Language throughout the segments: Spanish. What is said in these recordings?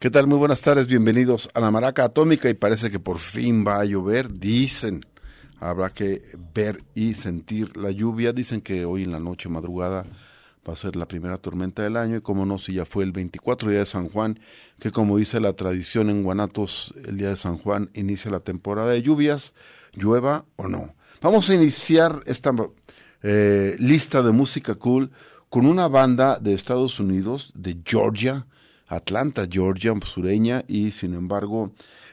¿Qué tal? Muy buenas tardes, bienvenidos a la Maraca Atómica y parece que por fin va a llover, dicen. Habrá que ver y sentir la lluvia. Dicen que hoy en la noche madrugada va a ser la primera tormenta del año y como no, si ya fue el 24 día de San Juan, que como dice la tradición en Guanatos, el día de San Juan inicia la temporada de lluvias, llueva o no. Vamos a iniciar esta eh, lista de música cool con una banda de Estados Unidos, de Georgia, Atlanta, Georgia, sureña, y sin embargo,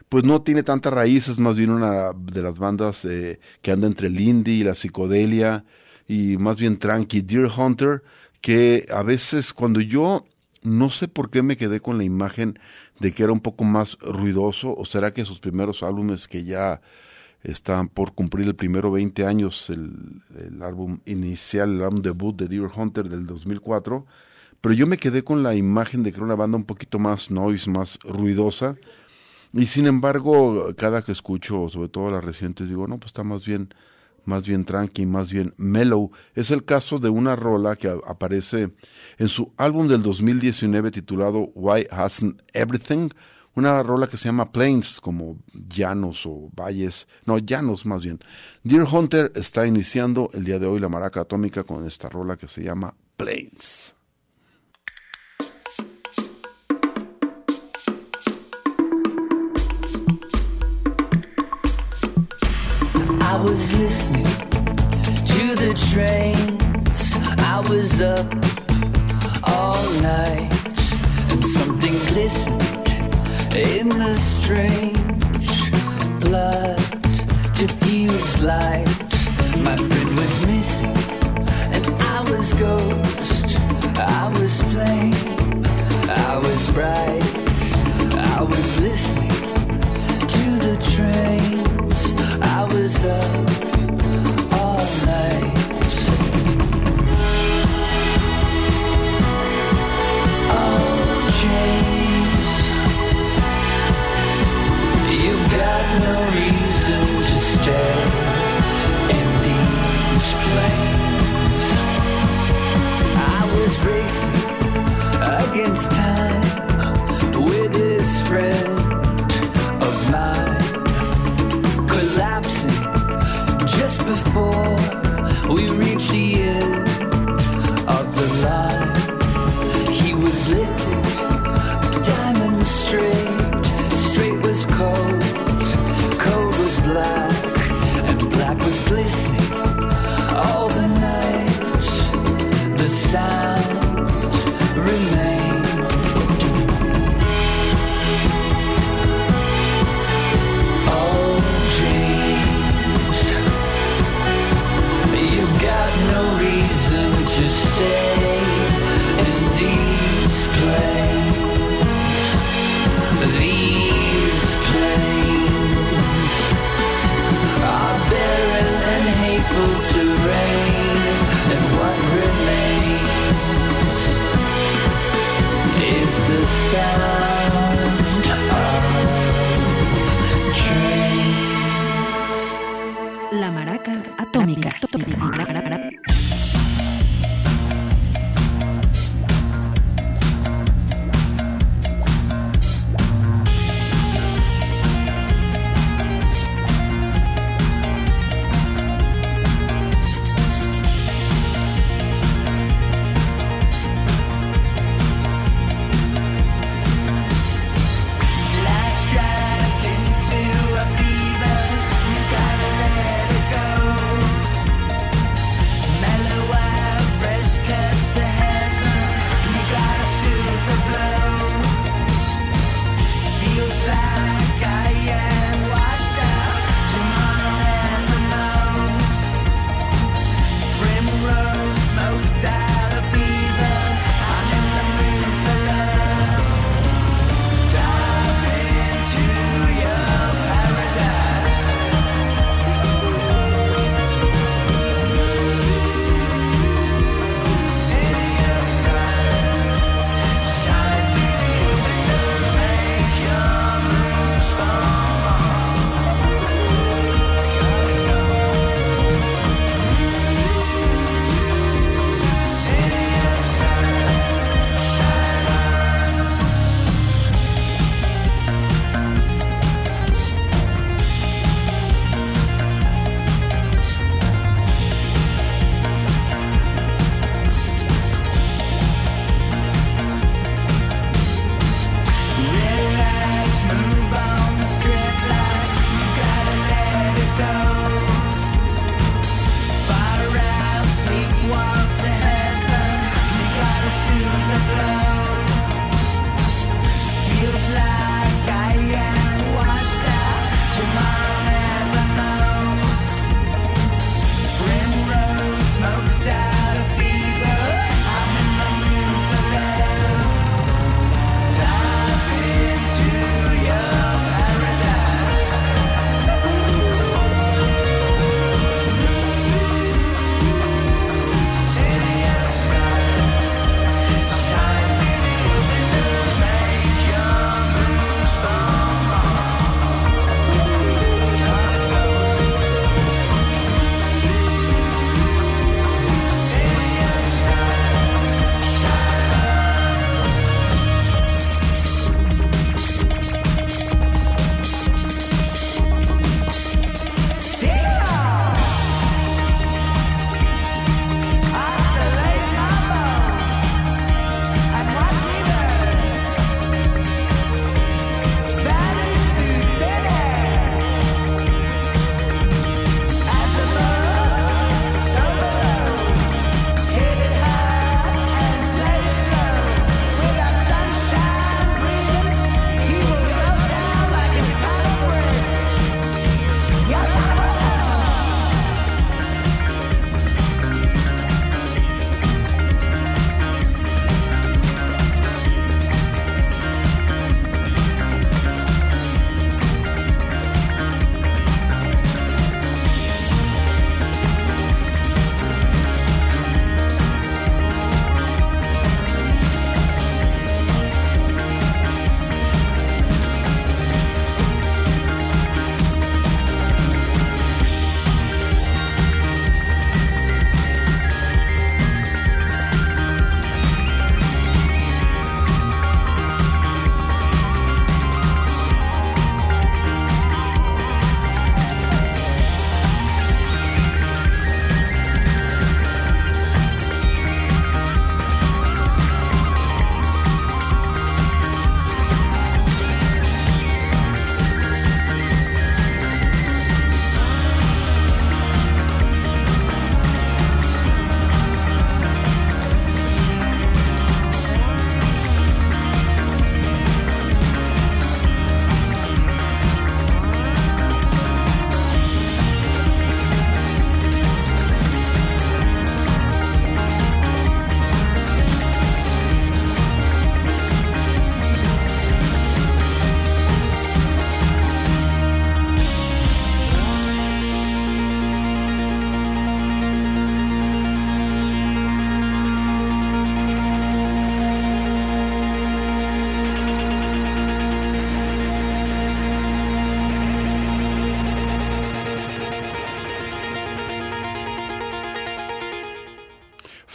pues no tiene tantas raíces, más bien una de las bandas eh, que anda entre el indie y la psicodelia, y más bien tranqui, Deer Hunter, que a veces cuando yo no sé por qué me quedé con la imagen de que era un poco más ruidoso, o será que sus primeros álbumes que ya están por cumplir el primero 20 años, el, el álbum inicial, el álbum debut de Deer Hunter del 2004, pero yo me quedé con la imagen de que era una banda un poquito más noise, más ruidosa, y sin embargo, cada que escucho, sobre todo las recientes, digo, no, pues está más bien, más bien tranqui, más bien mellow. Es el caso de una rola que aparece en su álbum del 2019 titulado Why Hasn't Everything, una rola que se llama Plains, como llanos o valles, no, llanos más bien. Deer Hunter está iniciando el día de hoy la maraca atómica con esta rola que se llama Plains. Was listening to the trains. I was up all night, and something glistened in the strange blood diffused light. My friend was missing, and I was ghost. I was plain, I was bright. I was listening to the trains. I was up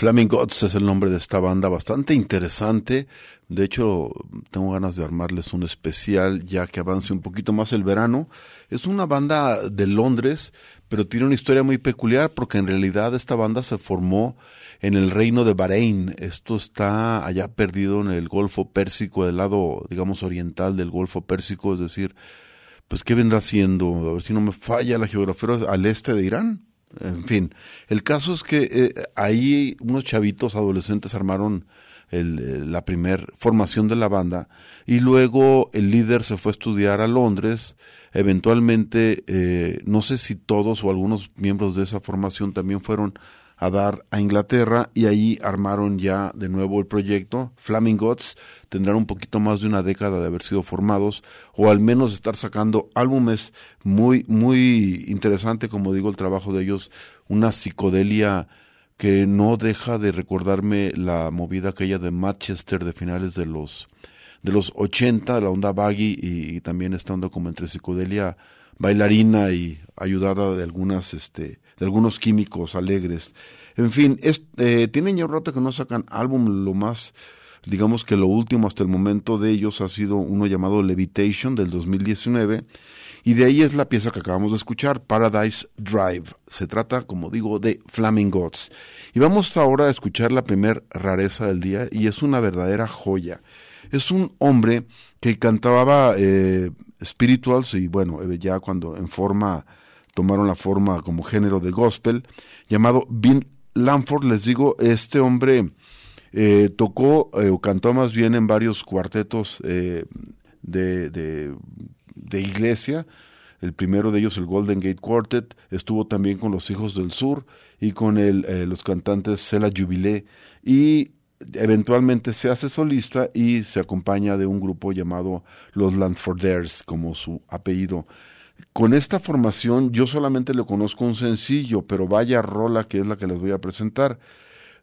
Flaming Gods es el nombre de esta banda, bastante interesante. De hecho, tengo ganas de armarles un especial ya que avance un poquito más el verano. Es una banda de Londres, pero tiene una historia muy peculiar porque en realidad esta banda se formó en el reino de Bahrein. Esto está allá perdido en el Golfo Pérsico, del lado, digamos, oriental del Golfo Pérsico, es decir, pues ¿qué vendrá siendo? A ver si no me falla la geografía, al este de Irán. En fin, el caso es que eh, ahí unos chavitos adolescentes armaron el, eh, la primer formación de la banda y luego el líder se fue a estudiar a Londres. Eventualmente, eh, no sé si todos o algunos miembros de esa formación también fueron a dar a Inglaterra y ahí armaron ya de nuevo el proyecto. Flaming Gods tendrán un poquito más de una década de haber sido formados o al menos estar sacando álbumes muy, muy interesante, como digo, el trabajo de ellos, una psicodelia que no deja de recordarme la movida aquella de Manchester de finales de los de los 80, la onda baggy y, y también estando como entre psicodelia bailarina y ayudada de algunas este de algunos químicos alegres. En fin, tienen ya un rato que no sacan álbum, lo más, digamos que lo último hasta el momento de ellos ha sido uno llamado Levitation del 2019. Y de ahí es la pieza que acabamos de escuchar, Paradise Drive. Se trata, como digo, de Flaming Gods. Y vamos ahora a escuchar la primer rareza del día y es una verdadera joya. Es un hombre que cantaba eh, spirituals y bueno, ya cuando en forma tomaron la forma como género de gospel, llamado Bill Lamford, les digo, este hombre eh, tocó eh, o cantó más bien en varios cuartetos eh, de, de, iglesia. El primero de ellos, el Golden Gate Quartet, estuvo también con los Hijos del Sur y con el, los cantantes Cela Jubilé. Y eventualmente se hace solista y se acompaña de un grupo llamado los Landforders, como su apellido con esta formación yo solamente le conozco un sencillo, pero vaya rola que es la que les voy a presentar.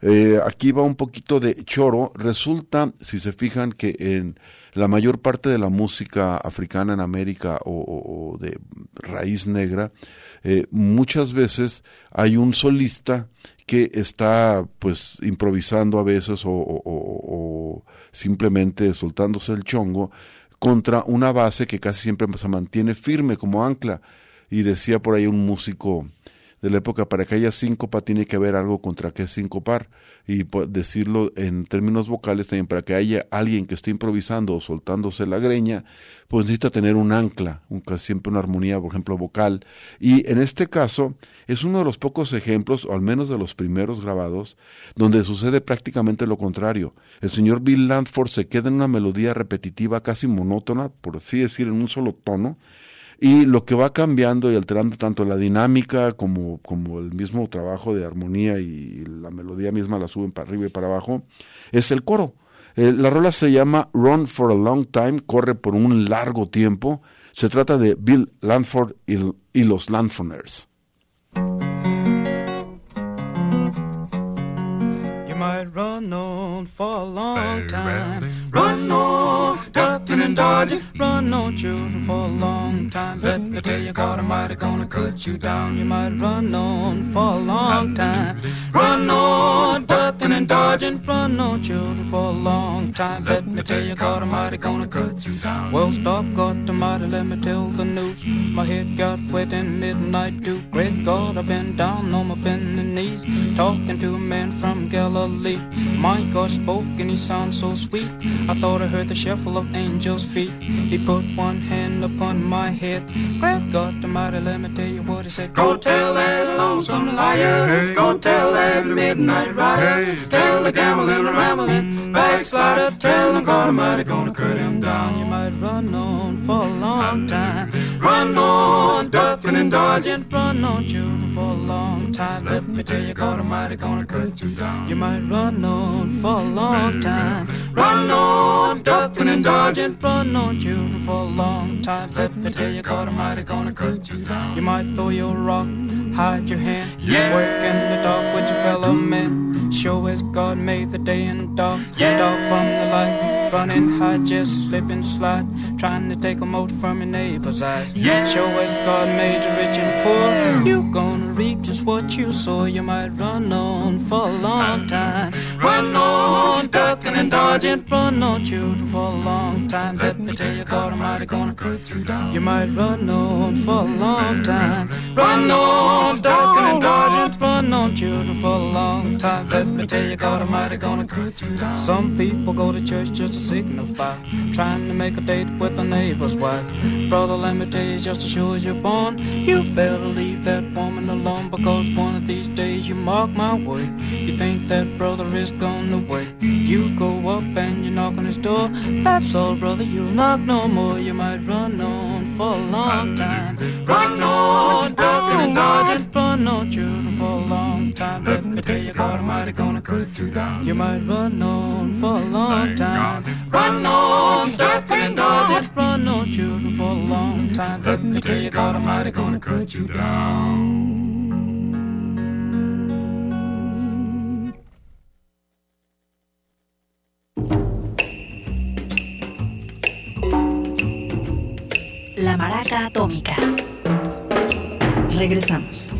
Eh, aquí va un poquito de choro. Resulta, si se fijan, que en la mayor parte de la música africana en América o, de raíz negra, eh, muchas veces hay un solista que está pues improvisando a veces o simplemente soltándose el chongo contra una base que casi siempre se mantiene firme como ancla. Y decía por ahí un músico de la época, para que haya síncopa tiene que haber algo contra que es sincopar. Y decirlo en términos vocales también, para que haya alguien que esté improvisando o soltándose la greña, pues necesita tener un ancla, siempre una armonía, por ejemplo, vocal. Y en este caso es uno de los pocos ejemplos, o al menos de los primeros grabados, donde sucede prácticamente lo contrario. El señor Bill Landford se queda en una melodía repetitiva, casi monótona, por así decir, en un solo tono, y lo que va cambiando y alterando tanto la dinámica como, como el mismo trabajo de armonía y la melodía misma la suben para arriba y para abajo, es el coro. Eh, la rola se llama Run for a Long Time, corre por un largo tiempo. Se trata de Bill Lanford y, y los Lanfoners. You might run on for a long time. Run on, ducking and dodging. Run on, children, for a long time. Let me tell you, God Almighty gonna cut you down. You might run on for a long time. Run on, ducking and dodging. Run on, children, for a long time. Let me tell you, God Almighty gonna cut you down. Well, stop, God Almighty, let me tell the news. My head got wet in midnight dew. Great God, I've been down on my bended knees, talking to a man from Galilee. My God spoke and he sounds so sweet. I thought I heard the shuffle of angels' feet. He put one hand upon my head. Great God Almighty, let me tell you what he said. Go tell that lonesome liar. Go tell that midnight rider. Tell the gambling, rambling, backslider. Tell him God Almighty gonna cut him down. You might run on for a long time. Run on, ducking and dodging. Run on, children, for a long time. Let me tell you, God Almighty gonna cut you down. You might run on for a long time. Run on, ducking and dodging. Run on, children, for a long time. Let me tell you, God Almighty gonna cut you down. You might throw your rock, hide your hand. Yeah. Work in the dark with your fellow men. Sure as God made the day and dark, yeah. dark from the light, running high, just slip and slide, trying to take a mote from your neighbor's eyes. Yeah. Sure as God made you rich and poor, you gonna reap just what you sow. You might run on for a long time, run on, ducking and dodging, run on, children, for a long time. Let me tell you, God Almighty gonna cut you down. You might run on for a long time, run on, ducking and dodging, run on, children, for a long time. Let me tell you, God Almighty gonna cut you down. Some people go to church just to signify, trying to make a date with a neighbor's wife. Brother, let me tell you, just as sure as you're born, you better leave that woman alone because one of these days you mark my word. You think that brother is gone away. You go up and you knock on his door. That's all, brother, you'll knock no more. You might run on for a long time. Run on, ducking and dodging, run on, children, for a long time. Let me tell you, God Almighty gonna cut you down. You might run on for a long time. Run on, ducking and dodging, run on, children, for a long time. Let me tell you, God Almighty gonna cut you down. Atómica. Regresamos.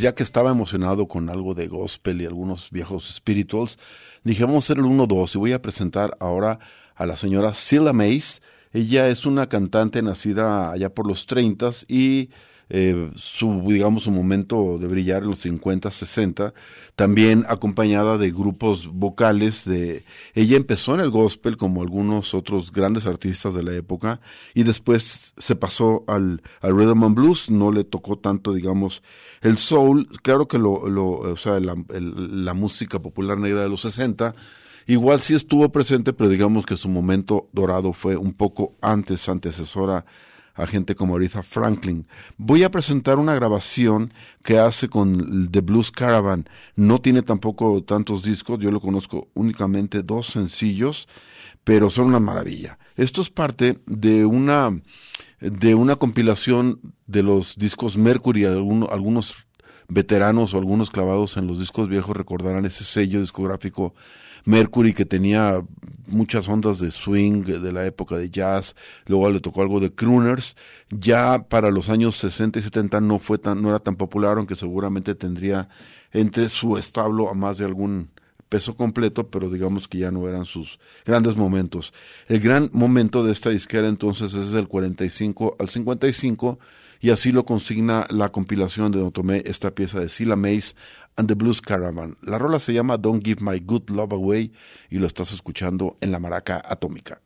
Pues ya que estaba emocionado con algo de gospel y algunos viejos spirituals, dije vamos a hacer el 1-2 y voy a presentar ahora a la señora Cilla Mays. Ella es una cantante nacida allá por los 30 y eh, su, digamos, su momento de brillar en los 50, 60, también acompañada de grupos vocales de, ella empezó en el gospel como algunos otros grandes artistas de la época y después se pasó al, al rhythm and blues, no le tocó tanto, digamos, el soul, claro que lo, o sea, la, la música popular negra de los 60, Igual sí estuvo presente, pero digamos que su momento dorado fue un poco antes, antecesora a gente como Aretha Franklin. Voy a presentar una grabación que hace con The Blues Caravan. No tiene tampoco tantos discos, yo lo conozco únicamente dos sencillos, pero son una maravilla. Esto es parte de una de una compilación de los discos Mercury, alguno- algunos veteranos o algunos clavados en los discos viejos recordarán ese sello discográfico Mercury que tenía muchas ondas de swing de la época de jazz, luego le tocó algo de crooners, ya para los años 60 y 70 no fue tan no era tan popular, aunque seguramente tendría entre su establo a más de algún peso completo, pero digamos que ya no eran sus grandes momentos. El gran momento de esta disquera entonces es del 45 al 55 y así lo consigna la compilación de donde tomé esta pieza de Sila and the Blues Caravan. La rola se llama Don't Give My Good Love Away y lo estás escuchando en la maraca atómica.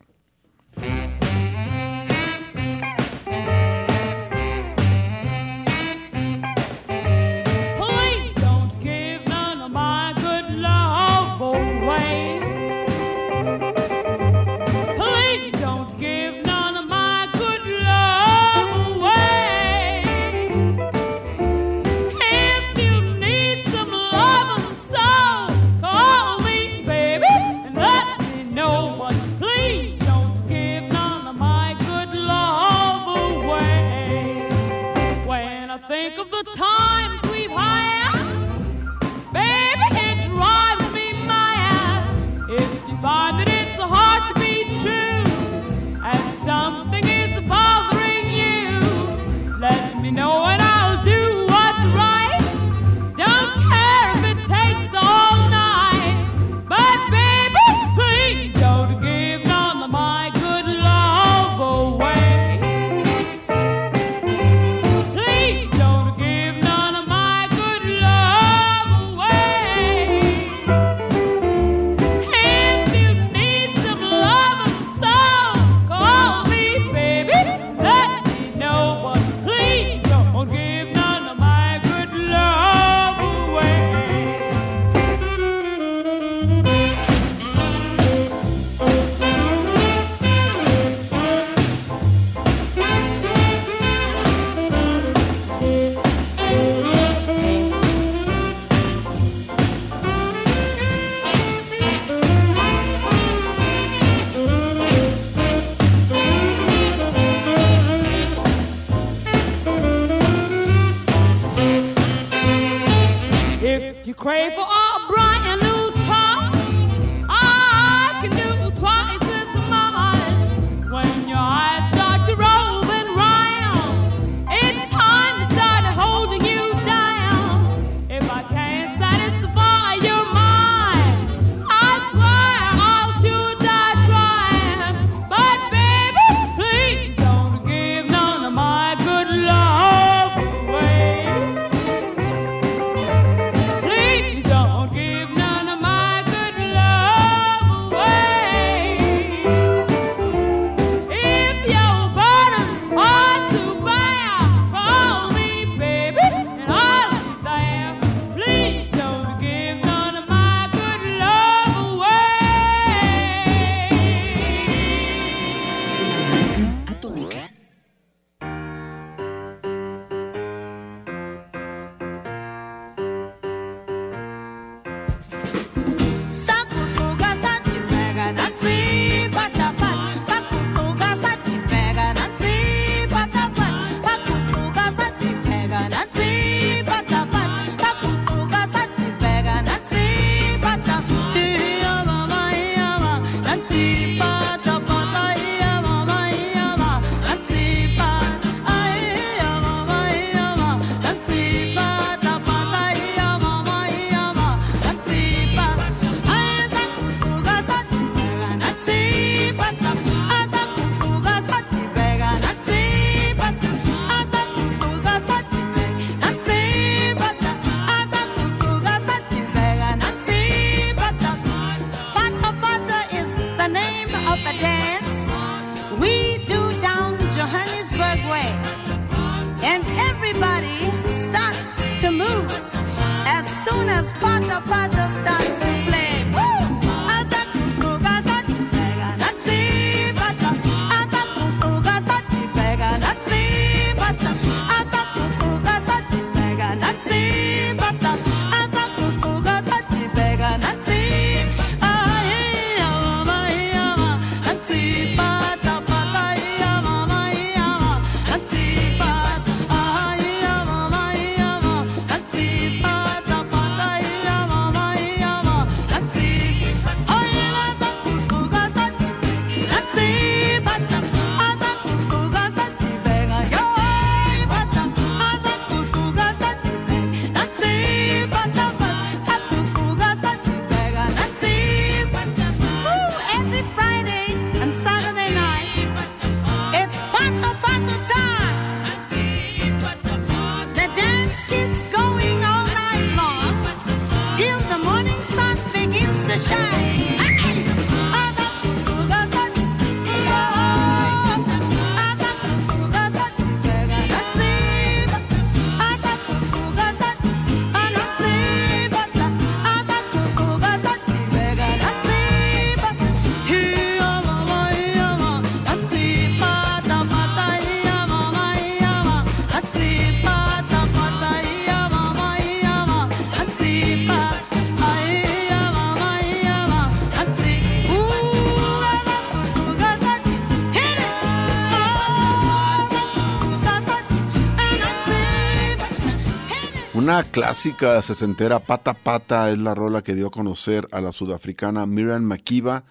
Clásica sesentera, Pata Pata, es la rola que dio a conocer a la sudafricana Miriam Makeba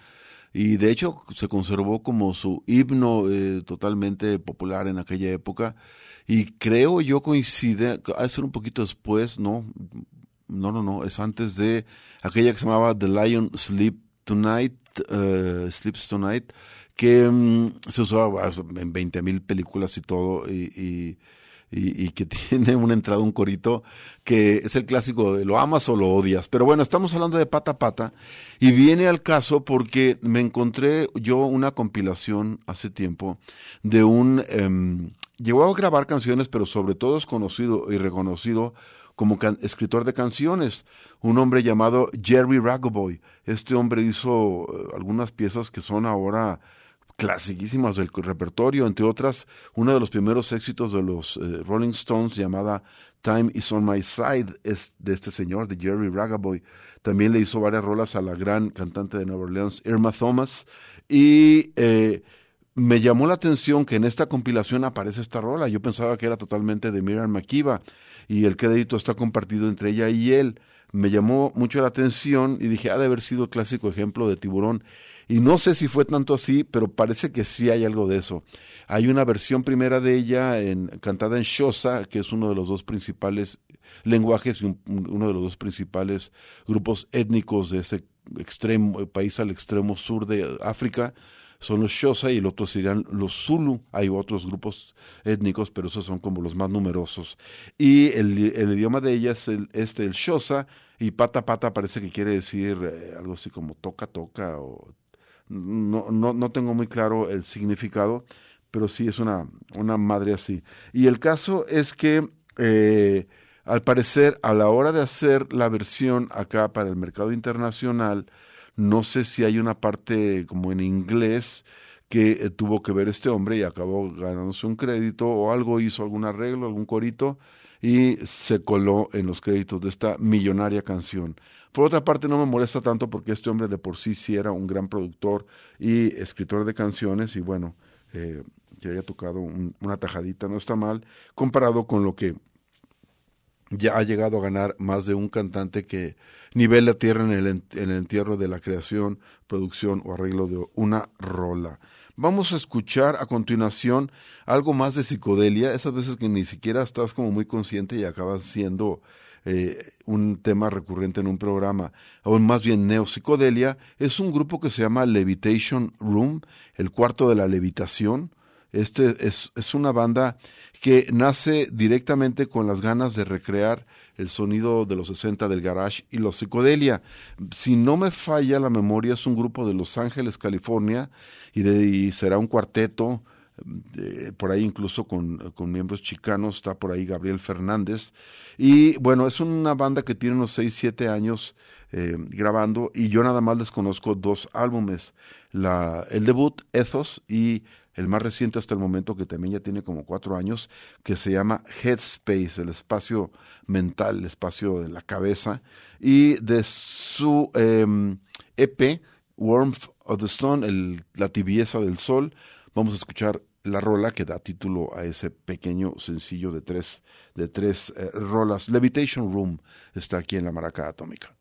y de hecho se conservó como su himno eh, totalmente popular en aquella época y creo yo coincide, de ser un poquito después, no, no, no, no, es antes de aquella que se llamaba The Lion Sleep Tonight, eh, Sleeps Tonight, que mm, se usó ah, en 20 mil películas y todo y y, que tiene una entrada, un corito, que es el clásico de lo amas o lo odias. Pero bueno, estamos hablando de pata a pata y viene al caso porque me encontré yo una compilación hace tiempo de un... em, llegó a grabar canciones, pero sobre todo es conocido y reconocido como escritor de canciones, un hombre llamado Jerry Ragaboy. Este hombre hizo eh, algunas piezas que son ahora clasiquísimas del repertorio, entre otras, uno de los primeros éxitos de los eh, Rolling Stones llamada Time is on my side es de este señor, de Jerry Ragaboy. También le hizo varias rolas a la gran cantante de Nueva Orleans, Irma Thomas. Y eh, me llamó la atención que en esta compilación aparece esta rola. Yo pensaba que era totalmente de Miriam Makiba y el crédito está compartido entre ella y él. Me llamó mucho la atención y dije, ha de haber sido clásico ejemplo de tiburón. Y no sé si fue tanto así, pero parece que sí hay algo de eso. Hay una versión primera de ella cantada en Xhosa, que es uno de los dos principales lenguajes y un- un- uno de los dos principales grupos étnicos de ese extremo, eh, país al extremo sur de África. Son los Xhosa y el otro serían los Zulu. Hay otros grupos étnicos, pero esos son como los más numerosos. Y el, el idioma de ella es el, este, el Xhosa, y pata pata parece que quiere decir eh, algo así como toca toca o no, no, no tengo muy claro el significado, pero sí es una, una madre así. Y el caso es que, eh, al parecer, a la hora de hacer la versión acá para el mercado internacional, no sé si hay una parte como en inglés que eh, tuvo que ver este hombre y acabó ganándose un crédito o algo, hizo algún arreglo, algún corito y se coló en los créditos de esta millonaria canción. Por otra parte, no me molesta tanto porque este hombre de por sí sí era un gran productor y escritor de canciones y bueno, eh, que haya tocado un- una tajadita no está mal comparado con lo que ya ha llegado a ganar más de un cantante que nivela tierra en el, en el entierro de la creación, producción o arreglo de una rola. Vamos a escuchar a continuación algo más de psicodelia, esas veces que ni siquiera estás como muy consciente y acabas siendo eh, un tema recurrente en un programa, o más bien neopsicodelia, es un grupo que se llama Levitation Room, el cuarto de la levitación. Este es, es una banda que nace directamente con las ganas de recrear el sonido de los 60 del garage y los psicodelia. Si no me falla la memoria, es un grupo de Los Ángeles, California, y, de, y será un cuarteto, eh, por ahí incluso con, con miembros chicanos, está por ahí Gabriel Fernández. Y bueno, es una banda que tiene unos 6, 7 años eh, grabando y yo nada más les conozco dos álbumes, la, el debut Ethos y el más reciente hasta el momento, que también ya tiene como cuatro años, que se llama Headspace, el espacio mental, el espacio de la cabeza, y de su eh, EP, Warmth of the Sun, el, la tibieza del sol, vamos a escuchar la rola que da título a ese pequeño sencillo de tres, de tres eh, rolas. Levitation Room está aquí en la Maraca Atómica.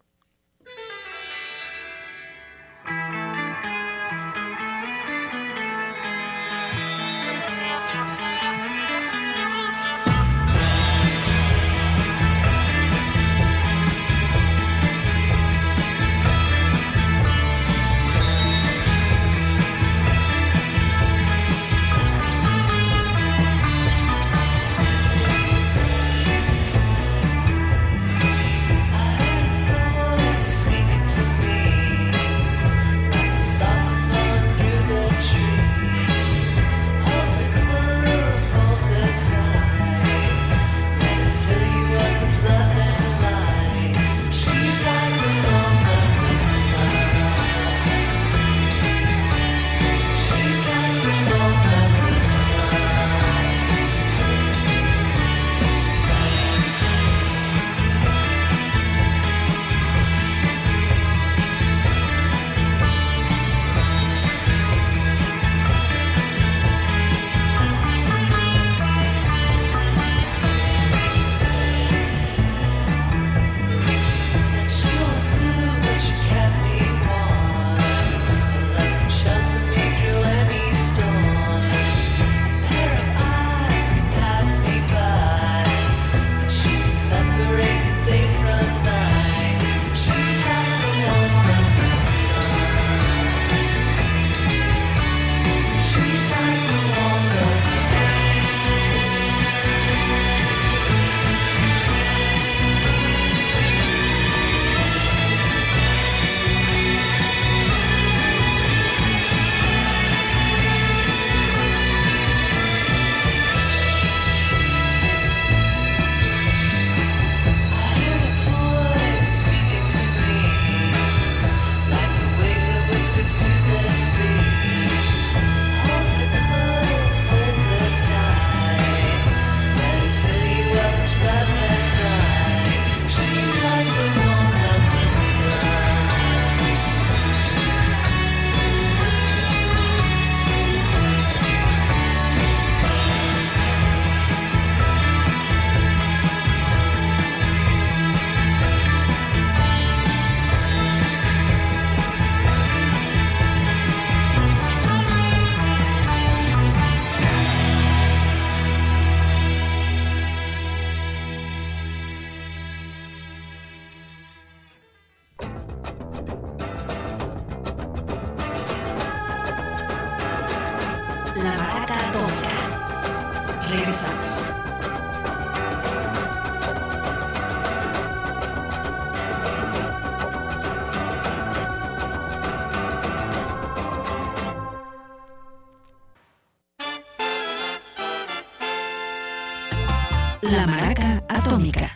La Maraca Atómica.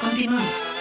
Continuamos.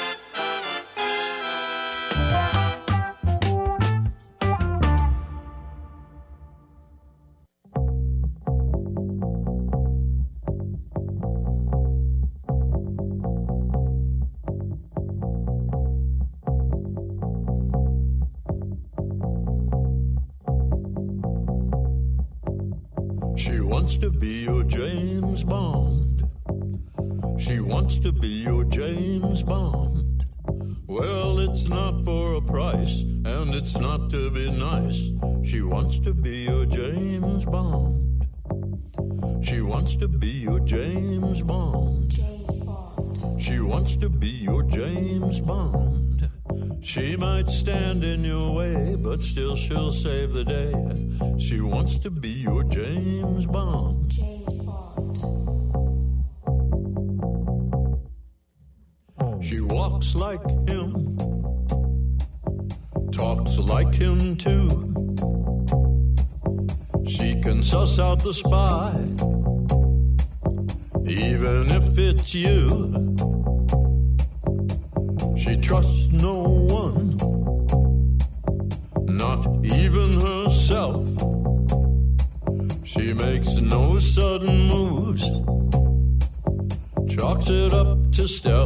to stir.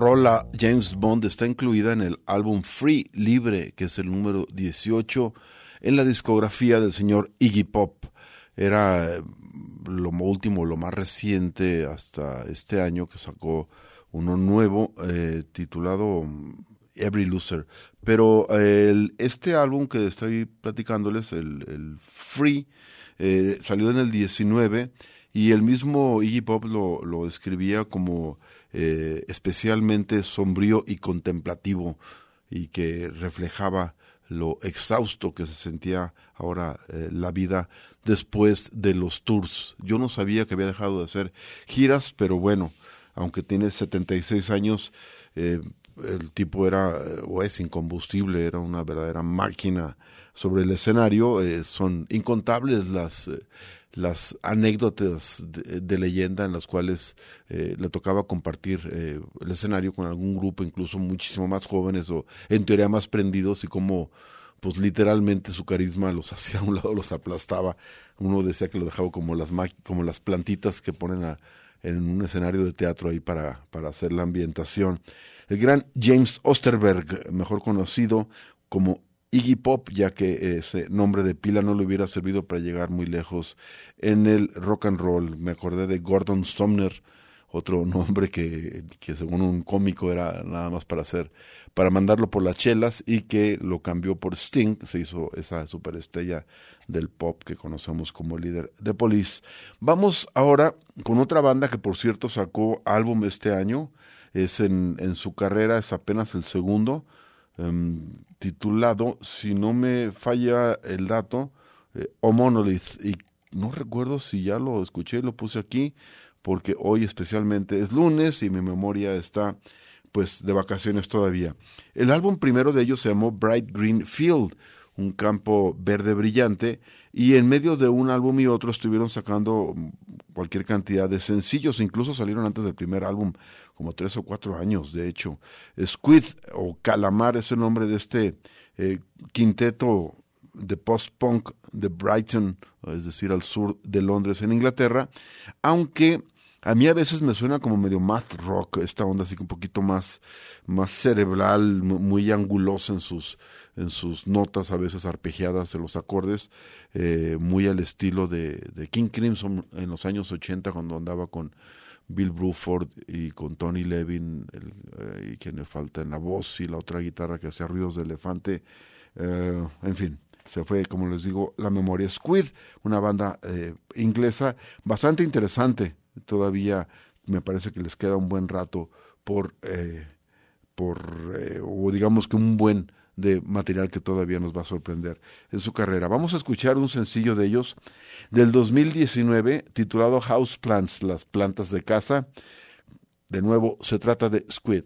rola James Bond está incluida en el álbum Free Libre, que es el número 18 en la discografía del señor Iggy Pop. Era eh, lo último, lo más reciente hasta este año que sacó uno nuevo eh, titulado mm, Every Loser. Pero eh, el, este álbum que estoy platicándoles, el, Free, eh, salió en el 19 y el mismo Iggy Pop lo, lo describía como eh, especialmente sombrío y contemplativo y que reflejaba lo exhausto que se sentía ahora eh, la vida después de los tours. Yo no sabía que había dejado de hacer giras, pero bueno, aunque tiene 76 años, eh, el tipo era o es incombustible, era una verdadera máquina sobre el escenario. son incontables las las anécdotas de, leyenda en las cuales eh, le tocaba compartir eh, el escenario con algún grupo, incluso muchísimo más jóvenes o en teoría más prendidos y como pues literalmente su carisma los hacía a un lado, los aplastaba. Uno decía que lo dejaba como las como las plantitas que ponen en un escenario de teatro ahí para, para hacer la ambientación. El gran James Osterberg, mejor conocido como Iggy Pop, ya que ese nombre de pila no le hubiera servido para llegar muy lejos en el rock and roll. Me acordé de Gordon Sumner, otro nombre que, que según un cómico era nada más para hacer, para mandarlo por las chelas y que lo cambió por Sting, se hizo esa superestrella del pop que conocemos como líder de Police. Vamos ahora con otra banda que por cierto sacó álbum este año, es en, su carrera, es apenas el segundo, em, titulado, si no me falla el dato, eh, O Monolith. Y no recuerdo si ya lo escuché y lo puse aquí, porque hoy especialmente es lunes y mi memoria está pues de vacaciones todavía. El álbum primero de ellos se llamó Bright Green Field, un campo verde brillante, y en medio de un álbum y otro estuvieron sacando cualquier cantidad de sencillos, incluso salieron antes del primer álbum, como tres o cuatro años, de hecho. Squid o Calamar es el nombre de este eh, quinteto de post-punk de Brighton, es decir, al sur de Londres, en Inglaterra, aunque a mí a veces me suena como medio math rock, esta onda así que un poquito más, más cerebral, mu- muy angulosa en sus, en sus notas, a veces arpegiadas en los acordes, eh, muy al estilo de, de King Crimson en los años 80 cuando andaba con Bill Bruford y con Tony Levin, eh, y quien le falta en la voz y la otra guitarra que hacía ruidos de elefante, eh, en fin, se fue, como les digo, la memoria. Squid, una banda eh, inglesa bastante interesante, todavía me parece que les queda un buen rato por, por o digamos que un buen de material que todavía nos va a sorprender en su carrera. Vamos a escuchar un sencillo de ellos del 2019 titulado House Plants, las plantas de casa. De nuevo, se trata de Squid.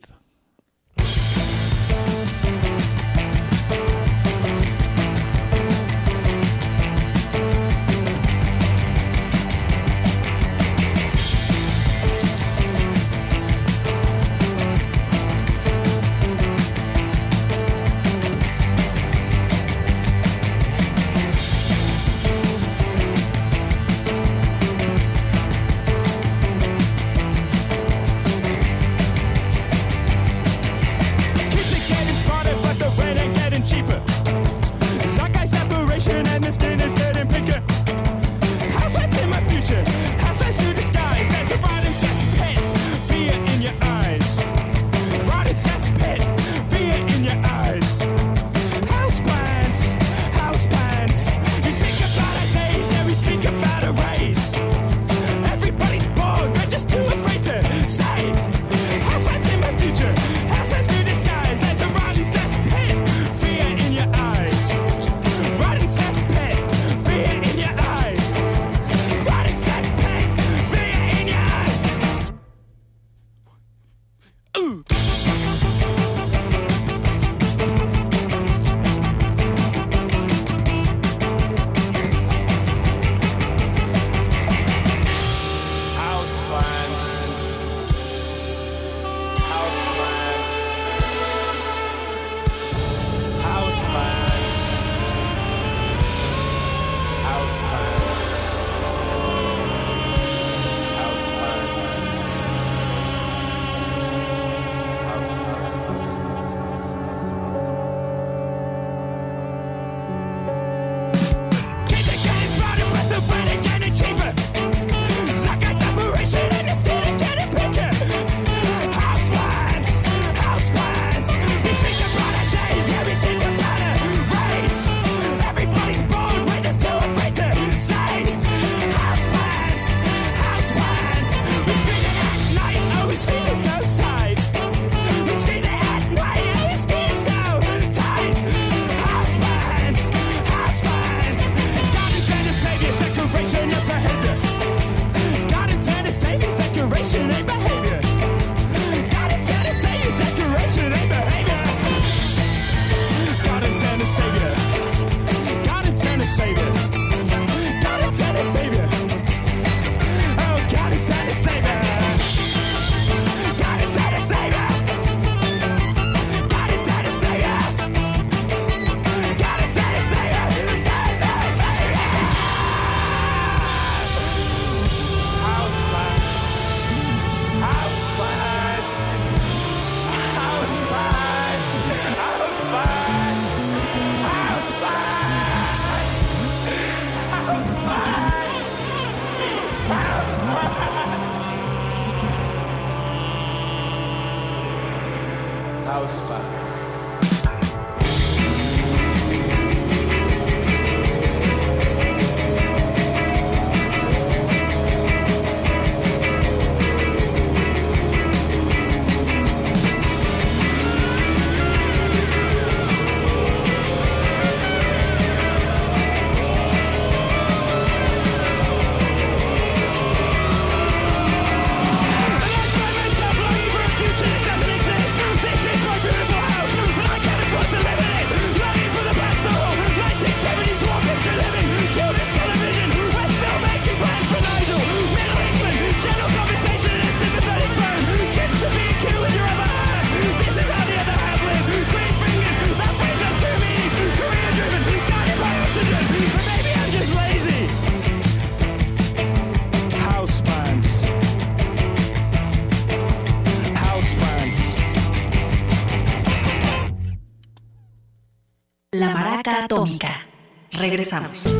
Regresamos.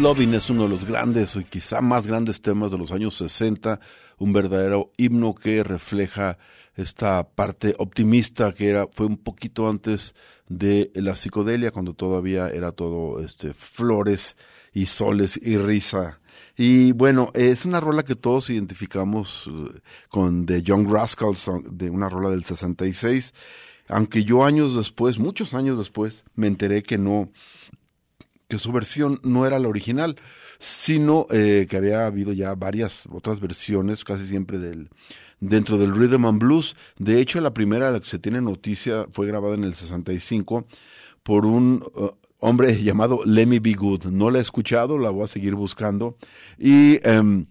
Loving es uno de los grandes y quizá más grandes temas de los años 60, un verdadero himno que refleja esta parte optimista que era fue un poquito antes de la psicodelia cuando todavía era todo este flores y soles y risa. Y bueno, es una rola que todos identificamos eh, con The Young Rascals, de una rola del 66, aunque yo años después, muchos años después, me enteré que no, que su versión no era la original, sino eh, que había habido ya varias otras versiones, casi siempre del dentro del rhythm and blues. De hecho, la primera la que se tiene noticia fue grabada en el 65 por un uh, hombre llamado Lemmy B. Good. No la he escuchado, la voy a seguir buscando. Y em,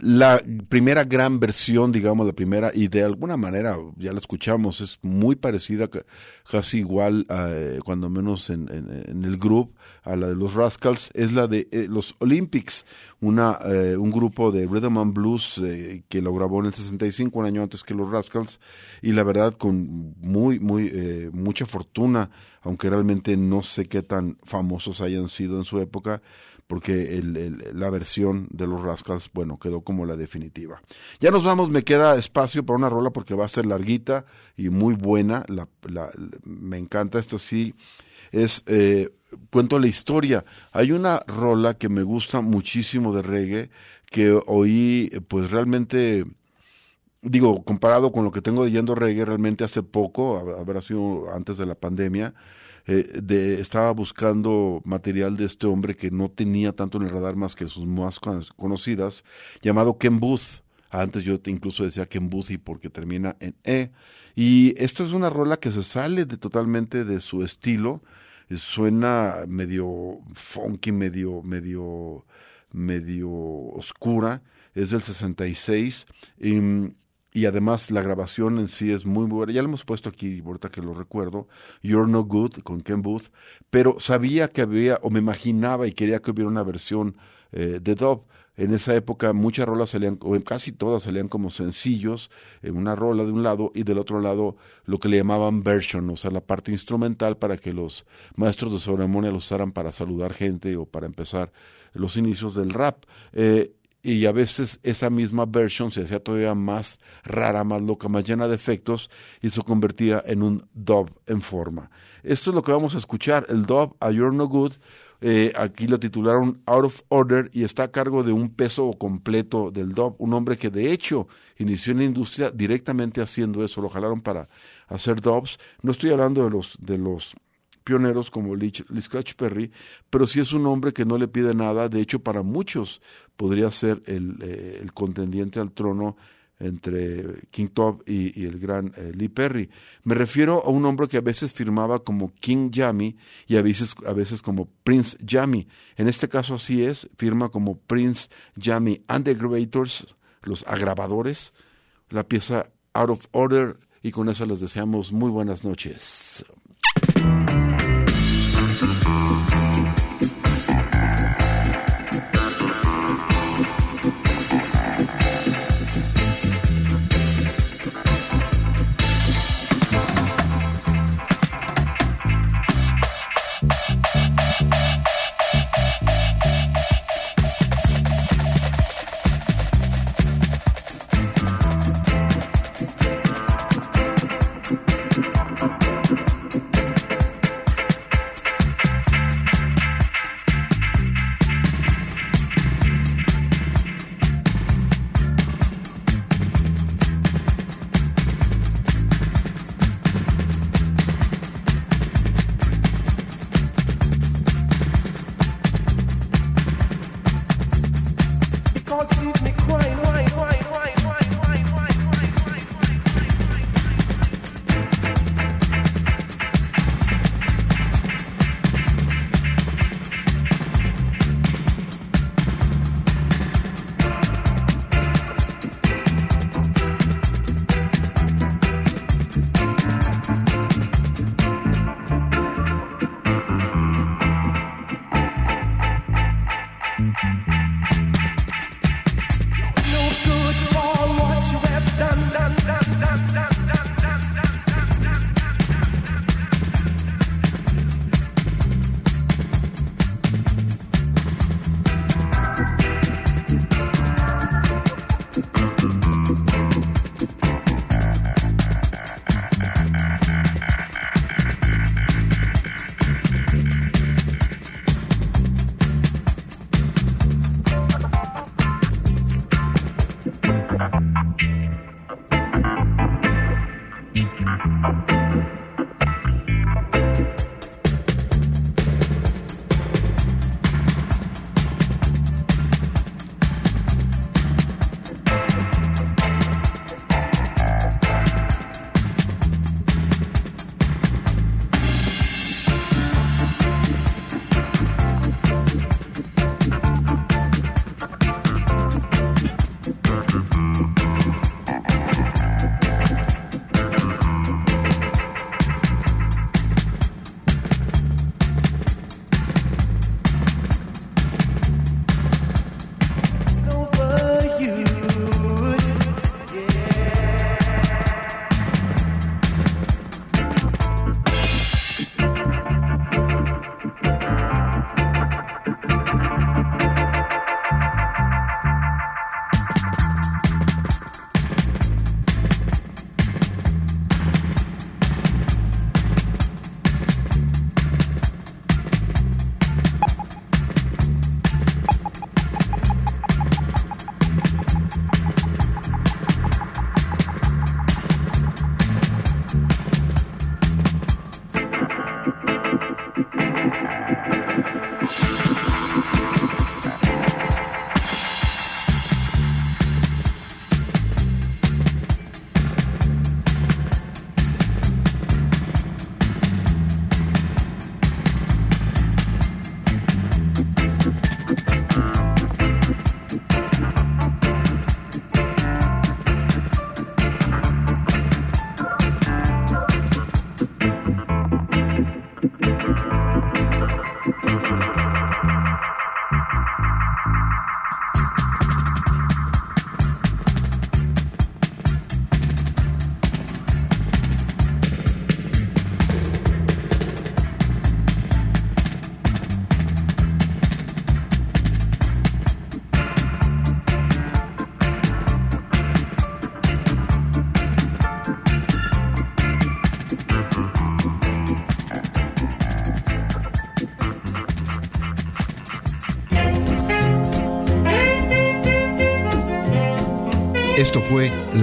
la primera gran versión, digamos, la primera, y de alguna manera, ya la escuchamos, es muy parecida, ca- casi igual, eh, cuando menos en, en- en el grupo, a la de los Rascals, es la de eh, los Olympics, una, eh, un grupo de Rhythm and Blues eh, que lo grabó en el 65, un año antes que los Rascals, y la verdad con muy, muy, eh, mucha fortuna, aunque realmente no sé qué tan famosos hayan sido en su época, porque la versión de los Rascals, bueno, quedó como la definitiva. Ya nos vamos, me queda espacio para una rola porque va a ser larguita y muy buena, la, la- me encanta esto sí, es, eh, cuento la historia, hay una rola que me gusta muchísimo de reggae, que oí, eh, pues realmente digo, comparado con lo que tengo yendo reggae realmente hace poco, hab- habrá sido antes de la pandemia, eh, estaba buscando material de este hombre que no tenía tanto en el radar más que sus más con- conocidas, llamado Ken Booth. Antes yo incluso decía Ken Booth y porque termina en E. Y esta es una rola que se sale de, totalmente de su estilo. Suena medio funky, medio, medio, medio oscura. Es del 66. Y, además la grabación en sí es muy buena. Ya lo hemos puesto aquí, ahorita que lo recuerdo, You're No Good con Ken Booth, pero sabía que había, o me imaginaba y quería que hubiera una versión eh, de dub. En esa época muchas rolas salían, o casi todas salían como sencillos, en una rola de un lado y del otro lado lo que le llamaban version, o sea, la parte instrumental para que los maestros de ceremonia lo usaran para saludar gente o para empezar los inicios del rap. Eh, y a veces esa misma version se hacía todavía más rara, más loca, más llena de efectos y se convertía en un dub en forma. Esto es lo que vamos a escuchar, el dub a You're No Good. Eh, aquí lo titularon Out of Order y está a cargo de un peso completo del dub, un hombre que de hecho inició en la industria directamente haciendo eso, lo jalaron para hacer dubs. No estoy hablando de los de los pioneros como Lee, Scratch Perry, pero sí es un hombre que no le pide nada. De hecho, para muchos podría ser el, eh, el contendiente al trono entre King Top y, el gran eh, Lee Perry. Me refiero a un hombre que a veces firmaba como King Jammy y a veces, a veces como Prince Jammy. En este caso así es, firma como Prince Jammy and the Gravators, los agravadores, la pieza Out of Order y con eso les deseamos muy buenas noches. go